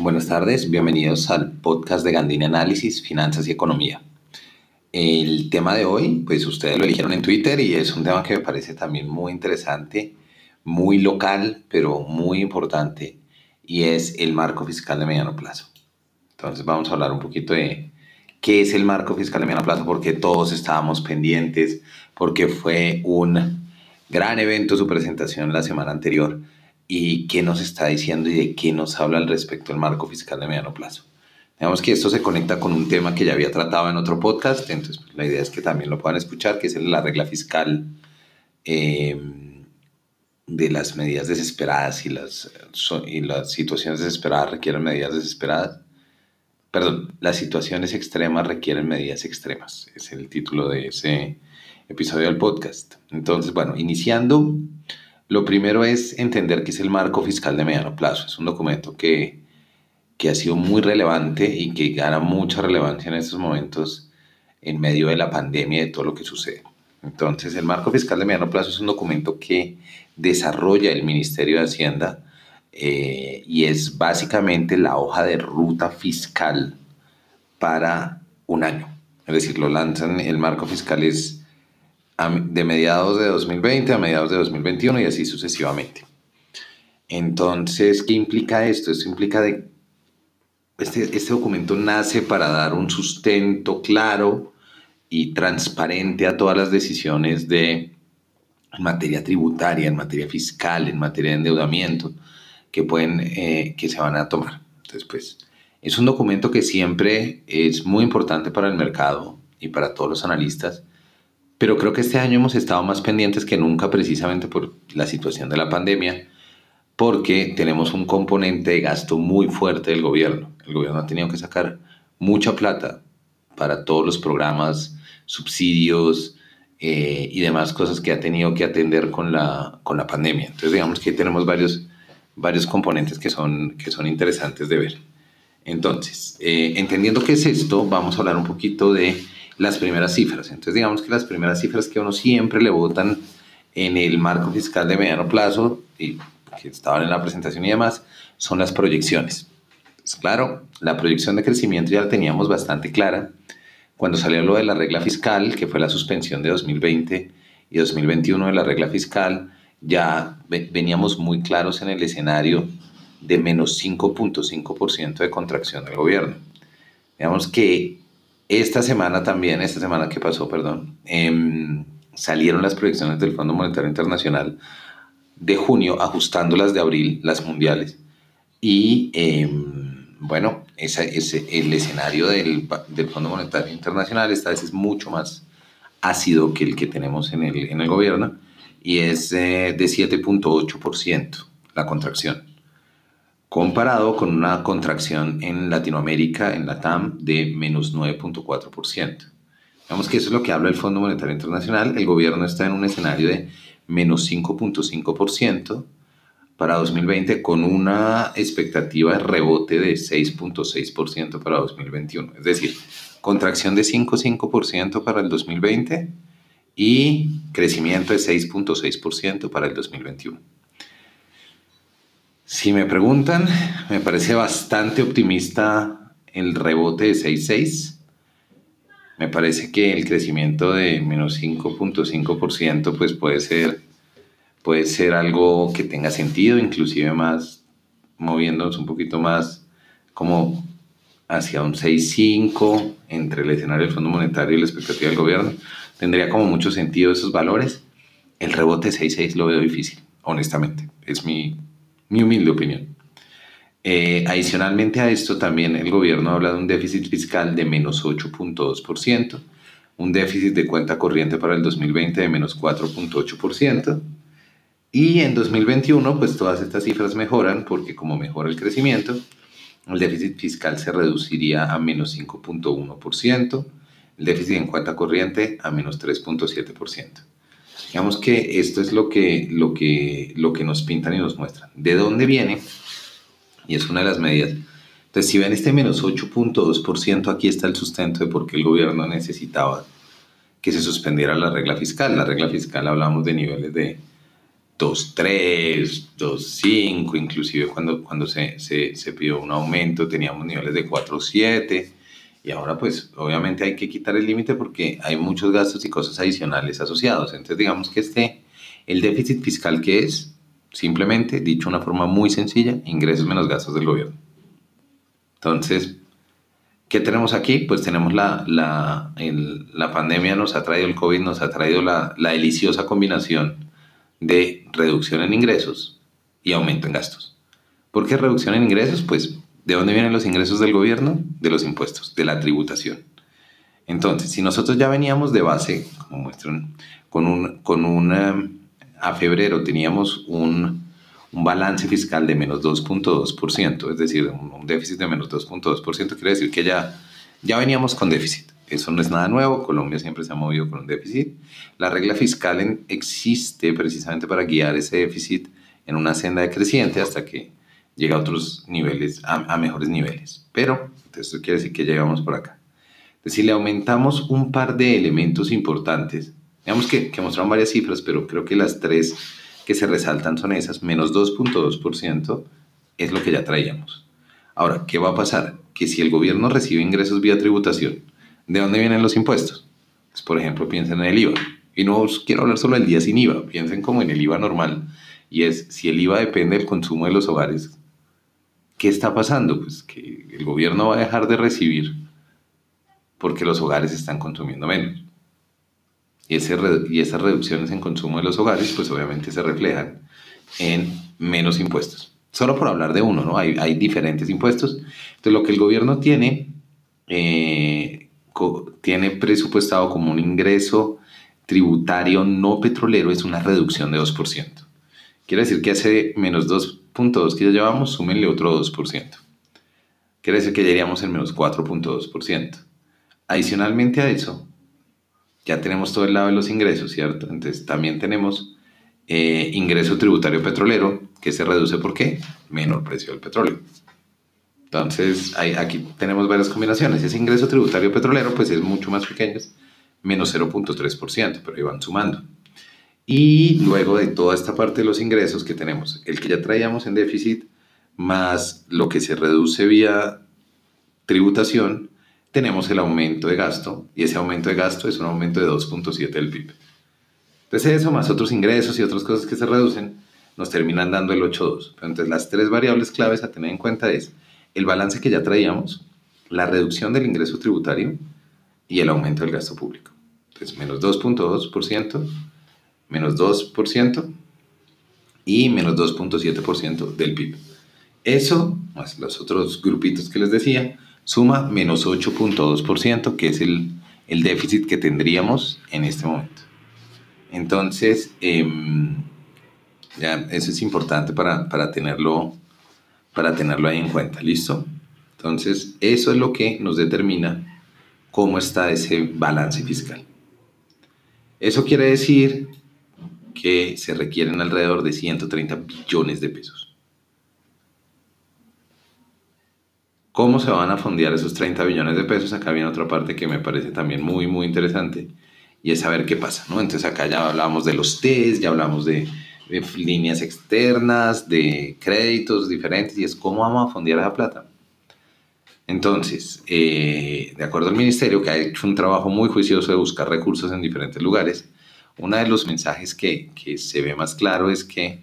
Buenas tardes, bienvenidos al podcast de Gandini Análisis, Finanzas y Economía. El tema de hoy, pues ustedes lo eligieron en Twitter y es un tema que me parece también muy interesante, muy local, pero muy importante, y es el marco fiscal de mediano plazo. Entonces vamos a hablar un poquito de qué es el marco fiscal de mediano plazo, porque todos estábamos pendientes, porque fue un gran evento su presentación la semana anterior y qué nos está diciendo y de qué nos habla al respecto del marco fiscal de mediano plazo. Digamos que esto se conecta con un tema que ya había tratado en otro podcast, entonces pues, la idea es que también lo puedan escuchar, que es la regla fiscal em, de las medidas desesperadas y las, y las situaciones desesperadas requieren medidas desesperadas. Perdón, las situaciones extremas requieren medidas extremas. Es el título de ese episodio del podcast. Entonces, bueno, iniciando lo primero es entender qué es el marco fiscal de mediano plazo. Es un documento que, que ha sido muy relevante y que gana mucha relevancia en estos momentos en medio de la pandemia y de todo lo que sucede. Entonces, el marco fiscal de mediano plazo es un documento que desarrolla el Ministerio de Hacienda eh, y es básicamente la hoja de ruta fiscal para un año. Es decir, lo lanzan, el marco fiscal es de mediados de 2020 a mediados de 2021 y así sucesivamente. Entonces, ¿qué implica esto? Esto implica de... Este, este documento nace para dar un sustento claro y transparente a todas las decisiones de en materia tributaria, en materia fiscal, en materia de endeudamiento que pueden, eh, que se van a tomar. Entonces, pues, es un documento que siempre es muy importante para el mercado y para todos los analistas pero creo que este año hemos estado más pendientes que nunca precisamente por la situación de la pandemia, porque tenemos un componente de gasto muy fuerte del gobierno. El gobierno ha tenido que sacar mucha plata para todos los programas, subsidios eh, y demás cosas que ha tenido que atender con la, con la pandemia. Entonces digamos que tenemos varios, varios componentes que son, que son interesantes de ver. Entonces, eh, entendiendo qué es esto, vamos a hablar un poquito de las primeras cifras. Entonces, digamos que las primeras cifras que uno siempre le votan en el marco fiscal de mediano plazo, y que estaban en la presentación y demás, son las proyecciones. Pues claro, la proyección de crecimiento ya la teníamos bastante clara. Cuando salió lo de la regla fiscal, que fue la suspensión de 2020 y 2021 de la regla fiscal, ya veníamos muy claros en el escenario de menos 5.5% de contracción del gobierno. Digamos que esta semana también, esta semana que pasó, perdón, em, salieron las proyecciones del Fondo Monetario Internacional de junio, ajustándolas de abril, las mundiales. Y em, bueno, ese, el escenario del, del, Fondo Monetario Internacional esta vez es mucho más ácido que el que tenemos en el, en el gobierno y es eh, de 7.8% la contracción comparado con una contracción en Latinoamérica, en la TAM, de menos 9.4%. Digamos que eso es lo que habla el Fondo Monetario Internacional. El gobierno está en un escenario de menos 5.5% para 2020 con una expectativa de rebote de 6.6% para 2021. Es decir, contracción de 5.5% para el 2020 y crecimiento de 6.6% para el 2021. Si me preguntan, me parece bastante optimista el rebote de 6.6. Me parece que el crecimiento de menos 5.5% pues puede ser, puede ser algo que tenga sentido, inclusive más moviéndonos un poquito más como hacia un 6.5 entre el escenario del Fondo Monetario y la expectativa del gobierno. Tendría como mucho sentido esos valores. El rebote de 6.6 lo veo difícil, honestamente. Es mi mi humilde opinión. Eh, adicionalmente a esto, también el gobierno habla de un déficit fiscal de menos 8.2%, un déficit de cuenta corriente para el 2020 de menos 4.8%, y en 2021, pues todas estas cifras mejoran porque como mejora el crecimiento, el déficit fiscal se reduciría a menos 5.1%, el déficit en cuenta corriente a menos 3.7%. Digamos que esto es lo que, lo, que, lo que nos pintan y nos muestran. ¿De dónde viene? Y es una de las medidas. Entonces, si ven este menos 8.2%, aquí está el sustento de por qué el gobierno necesitaba que se suspendiera la regla fiscal. La regla fiscal hablamos de niveles de 2.3, 2.5, inclusive cuando, cuando se, se, se, pidió un aumento teníamos niveles de 4.7 y ahora pues obviamente hay que quitar el límite porque hay muchos gastos y cosas adicionales asociados. Entonces digamos que este, el déficit fiscal que es, simplemente dicho de una forma muy sencilla, ingresos menos gastos del gobierno. Entonces, ¿qué tenemos aquí? Pues tenemos la, la, la pandemia, nos ha traído el COVID, nos ha traído la, la deliciosa combinación de reducción en ingresos y aumento en gastos. ¿Por qué reducción en ingresos? Pues, ¿de dónde vienen los ingresos del gobierno? De los impuestos, de la tributación. Entonces, si nosotros ya veníamos de base, como muestran, con un, con un eh, a febrero teníamos un, un balance fiscal de menos 2.2%, es decir, un, déficit de menos 2.2%, quiere decir que ya, ya veníamos con déficit. Eso no es nada nuevo, Colombia siempre se ha movido con un déficit. La regla fiscal existe precisamente para guiar ese déficit en una senda decreciente hasta que llega a otros niveles, a, mejores niveles. Pero esto quiere decir que llegamos por acá. Si le aumentamos un par de elementos importantes, digamos que, que mostraron varias cifras, pero creo que las tres que se resaltan son esas, menos 2.2% es lo que ya traíamos. Ahora, ¿qué va a pasar? Que si el gobierno recibe ingresos vía tributación, ¿De dónde vienen los impuestos? Pues, por ejemplo, piensen en el IVA. Y no quiero hablar solo del día sin IVA, piensen como en el IVA normal. Y es, si el IVA depende del consumo de los hogares, ¿qué está pasando? Pues que el gobierno va a dejar de recibir porque los hogares están consumiendo menos. Y, esas reducciones en consumo de los hogares, pues obviamente se reflejan en menos impuestos. Solo por hablar de uno, ¿no? Hay, diferentes impuestos. Entonces, lo que el gobierno tiene eh, tiene presupuestado como un ingreso tributario no petrolero es una reducción de 2%. Quiere decir que hace menos 2.2 que ya llevamos, súmenle otro 2%. Quiere decir que ya iríamos en menos 4.2%. Adicionalmente a eso, ya tenemos todo el lado de los ingresos, ¿cierto? Entonces también tenemos eh, ingreso tributario petrolero, que se reduce por qué? Menor precio del petróleo. Entonces, aquí tenemos varias combinaciones. Ese ingreso tributario petrolero, pues es mucho más pequeño, menos 0.3%, pero iban sumando. Y luego de toda esta parte de los ingresos que tenemos, el que ya traíamos en déficit, más lo que se reduce vía tributación, tenemos el aumento de gasto, y ese aumento de gasto es un aumento de 2.7 del PIB. Entonces eso, más otros ingresos y otras cosas que se reducen, nos terminan dando el 8.2. Entonces las tres variables claves a tener en cuenta es el balance que ya traíamos, la reducción del ingreso tributario y el aumento del gasto público. Entonces, menos 2.2%, menos 2% y menos 2.7% del PIB. Eso, más los otros grupitos que les decía, suma menos 8.2%, que es el, el, déficit que tendríamos en este momento. Entonces, em, ya, eso es importante para, para tenerlo para tenerlo ahí en cuenta, ¿listo? Entonces, eso es lo que nos determina cómo está ese balance fiscal. Eso quiere decir que se requieren alrededor de 130 billones de pesos. ¿Cómo se van a fondear esos 30 billones de pesos? Acá viene otra parte que me parece también muy, muy interesante y es saber qué pasa, ¿no? Entonces acá ya hablamos de los test, ya hablamos de de líneas externas, de créditos diferentes, y es cómo vamos a fondear esa plata. Entonces, eh, de acuerdo al ministerio, que ha hecho un trabajo muy juicioso de buscar recursos en diferentes lugares, uno de los mensajes que, que se ve más claro es que,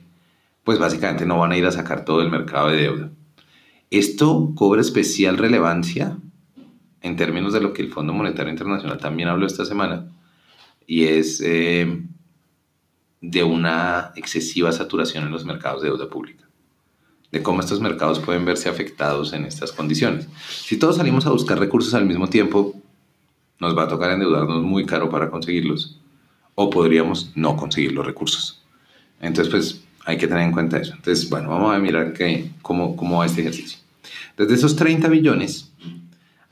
pues básicamente no van a ir a sacar todo el mercado de deuda. Esto cobra especial relevancia en términos de lo que el Fondo Monetario Internacional también habló esta semana, y es eh, de una excesiva saturación en los mercados de deuda pública, de cómo estos mercados pueden verse afectados en estas condiciones. Si todos salimos a buscar recursos al mismo tiempo, nos va a tocar endeudarnos muy caro para conseguirlos o podríamos no conseguir los recursos. Entonces, pues hay que tener en cuenta eso. Entonces, bueno, vamos a mirar que, cómo, cómo va este ejercicio. Desde esos 30 billones,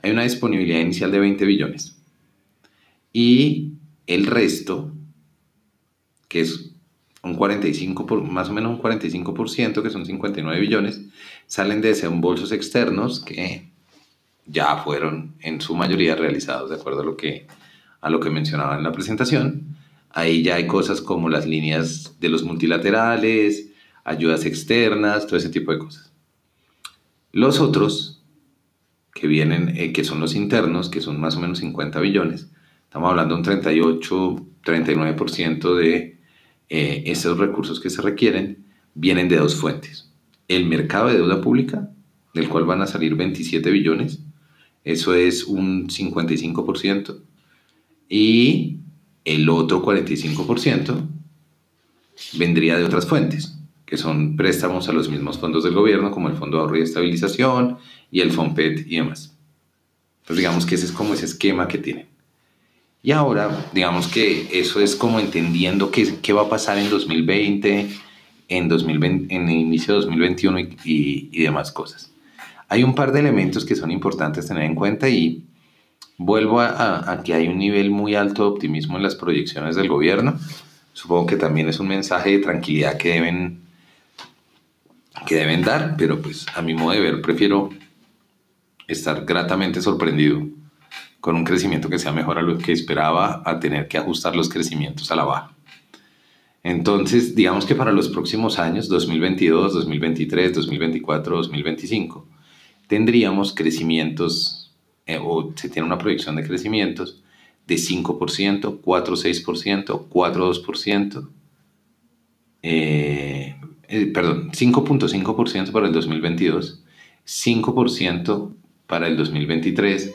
hay una disponibilidad inicial de 20 billones. Y el resto que es un 45 por, más o menos un 45%, que son 59 billones, salen de desembolsos externos que ya fueron en su mayoría realizados de acuerdo a lo que, a lo que mencionaba en la presentación. Ahí ya hay cosas como las líneas de los multilaterales, ayudas externas, todo ese tipo de cosas. Los otros, que vienen, eh, que son los internos, que son más o menos 50 billones, estamos hablando de un 38, 39% de eh, esos recursos que se requieren, vienen de dos fuentes. El mercado de deuda pública, del cual van a salir 27 billones, eso es un 55%, y el otro 45% vendría de otras fuentes, que son préstamos a los mismos fondos del gobierno, como el Fondo de Ahorro y Estabilización y el FOMPET y demás. Entonces digamos que ese es como ese esquema que tienen. Y ahora, digamos que eso es como entendiendo qué, qué va a pasar en 2020, en, 2020, en el inicio de 2021 y, y demás cosas. Hay un par de elementos que son importantes tener en cuenta y vuelvo a, que hay un nivel muy alto de optimismo en las proyecciones del gobierno. Supongo que también es un mensaje de tranquilidad que deben, que deben dar, pero pues a mi modo de ver prefiero estar gratamente sorprendido con un crecimiento que sea mejor a lo que esperaba a tener que ajustar los crecimientos a la baja. Entonces, digamos que para los próximos años, 2022, 2023, 2024, 2025, tendríamos crecimientos, eh, o se tiene una proyección de crecimientos de 5%, 4,6%, 4,2%, eh, perdón, 5.5% para el 2022, 5% para el 2023,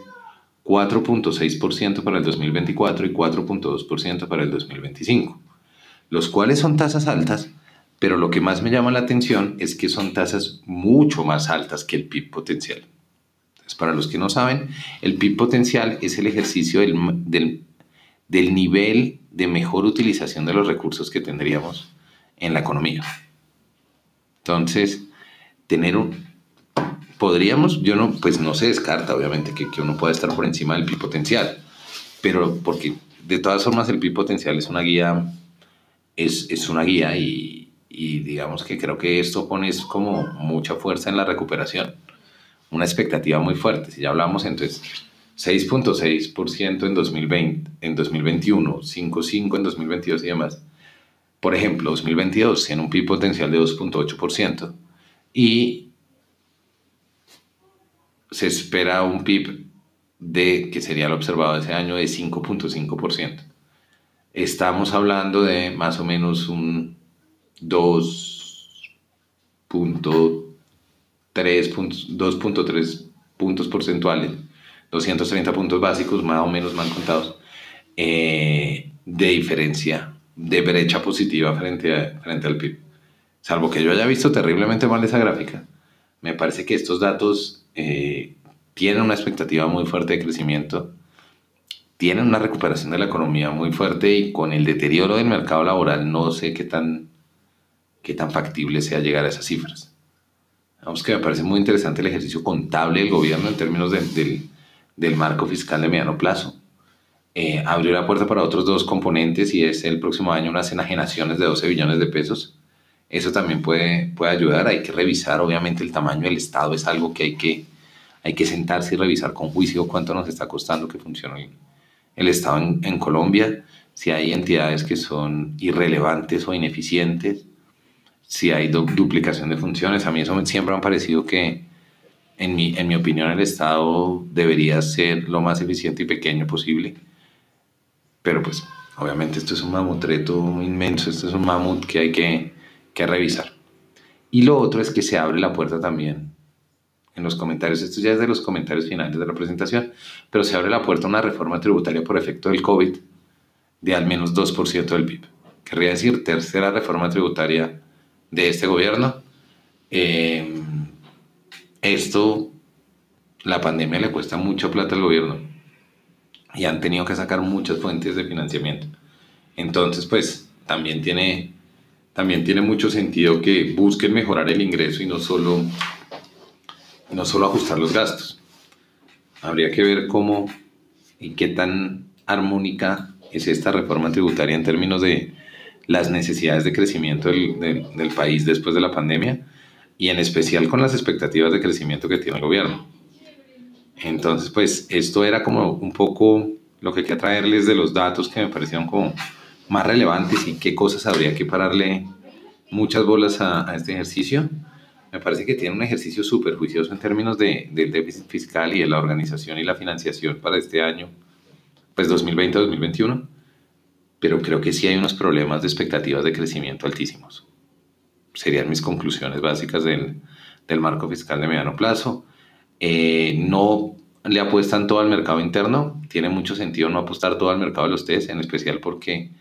4.6% para el 2024 y 4.2% para el 2025, los cuales son tasas altas pero lo que más me llama la atención es que son tasas mucho más altas que el PIB potencial. Entonces, para los que no saben, el PIB potencial es el ejercicio del, del, nivel de mejor utilización de los recursos que tendríamos en la economía. Entonces, tener un... Podríamos, yo no, pues no se descarta obviamente que, que uno pueda estar por encima del PIB potencial, pero porque de todas formas el PIB potencial es una guía, es, es una guía y, y digamos que creo que esto pone como mucha fuerza en la recuperación, una expectativa muy fuerte. Si ya hablamos entonces 6.6% en 2020, en 2021, 5.5 en 2022 y demás. Por ejemplo, 2022 tiene un PIB potencial de 2.8% y se espera un PIB de que sería lo observado ese año de 5.5%. Estamos hablando de más o menos un 2.3 puntos, porcentuales, 230 puntos básicos, más o menos mal contados, eh, de diferencia, de brecha positiva frente, frente al PIB. Salvo que yo haya visto terriblemente mal esa gráfica, me parece que estos datos eh, tienen una expectativa muy fuerte de crecimiento, tienen una recuperación de la economía muy fuerte y con el deterioro del mercado laboral no sé qué tan qué tan factible sea llegar a esas cifras. Vamos que me parece muy interesante el ejercicio contable del gobierno en términos del, del, marco fiscal de mediano plazo. Eh, abrió la puerta para otros dos componentes y es el próximo año unas enajenaciones de 12 billones de pesos. Eso también puede, puede ayudar. Hay que revisar, obviamente, el tamaño del Estado es algo que hay que, hay que sentarse y revisar con juicio cuánto nos está costando que funcione el, el Estado en, en Colombia, si hay entidades que son irrelevantes o ineficientes si hay duplicación de funciones. A mí eso siempre me ha parecido que, en mi, en mi opinión, el Estado debería ser lo más eficiente y pequeño posible. Pero pues, obviamente esto es un mamutreto inmenso, esto es un mamut que hay que, que revisar. Y lo otro es que se abre la puerta también en los comentarios, esto ya es de los comentarios finales de la presentación, pero se abre la puerta a una reforma tributaria por efecto del COVID de al menos 2% del PIB. Querría decir tercera reforma tributaria de este gobierno. Eh, esto, la pandemia le cuesta mucha plata al gobierno y han tenido que sacar muchas fuentes de financiamiento. Entonces, pues también tiene, también tiene mucho sentido que busquen mejorar el ingreso y no solo, no solo ajustar los gastos. Habría que ver cómo y qué tan armónica es esta reforma tributaria en términos de las necesidades de crecimiento del, del, país después de la pandemia y en especial con las expectativas de crecimiento que tiene el gobierno. Entonces, pues esto era como un poco lo que quería traerles de los datos que me parecieron como más relevantes y qué cosas habría que pararle muchas bolas a, este ejercicio. Me parece que tiene un ejercicio súper juicioso en términos de, del déficit fiscal y de la organización y la financiación para este año, pues 2020-2021, pero creo que sí hay unos problemas de expectativas de crecimiento altísimos. Serían mis conclusiones básicas del, del marco fiscal de mediano plazo. Eh, no le apuestan todo al mercado interno, tiene mucho sentido no apostar todo al mercado de los test, en especial porque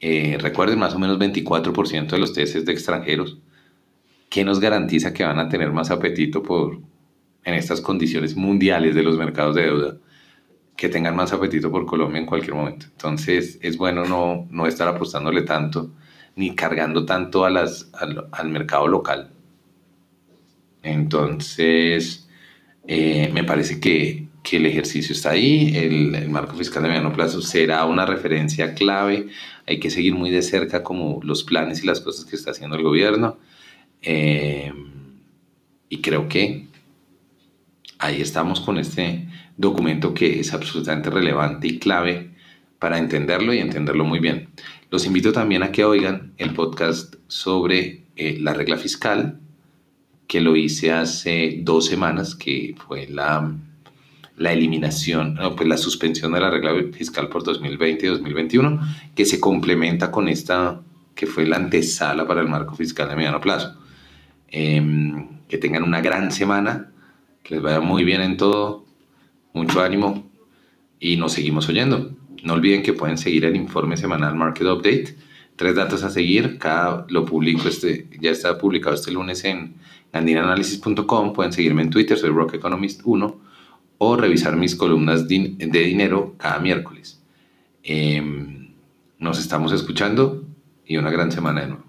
eh, recuerden más o menos 24% de los test es de extranjeros. ¿Qué nos garantiza que van a tener más apetito por, en estas condiciones mundiales de los mercados de deuda, que tengan más apetito por Colombia en cualquier momento? Entonces es bueno no, no estar apostándole tanto ni cargando tanto a las, al, mercado local. Entonces, eh, me parece que, que, el ejercicio está ahí, el, el, marco fiscal de mediano plazo será una referencia clave, hay que seguir muy de cerca como los planes y las cosas que está haciendo el gobierno. Eh, y creo que ahí estamos con este documento que es absolutamente relevante y clave para entenderlo y entenderlo muy bien. Los invito también a que oigan el podcast sobre eh, la regla fiscal, que lo hice hace dos semanas, que fue la, la eliminación, no, pues la suspensión de la regla fiscal por 2020 y 2021, que se complementa con esta, que fue la antesala para el marco fiscal de mediano plazo. Eh, que tengan una gran semana, que les vaya muy bien en todo, mucho ánimo y nos seguimos oyendo. No olviden que pueden seguir el informe semanal Market Update. Tres datos a seguir, cada lo publico este, ya está publicado este lunes en gandinanalysis.com. Pueden seguirme en Twitter, soy Rock Economist 1, o revisar mis columnas de dinero cada miércoles. Em, nos estamos escuchando y una gran semana de nuevo.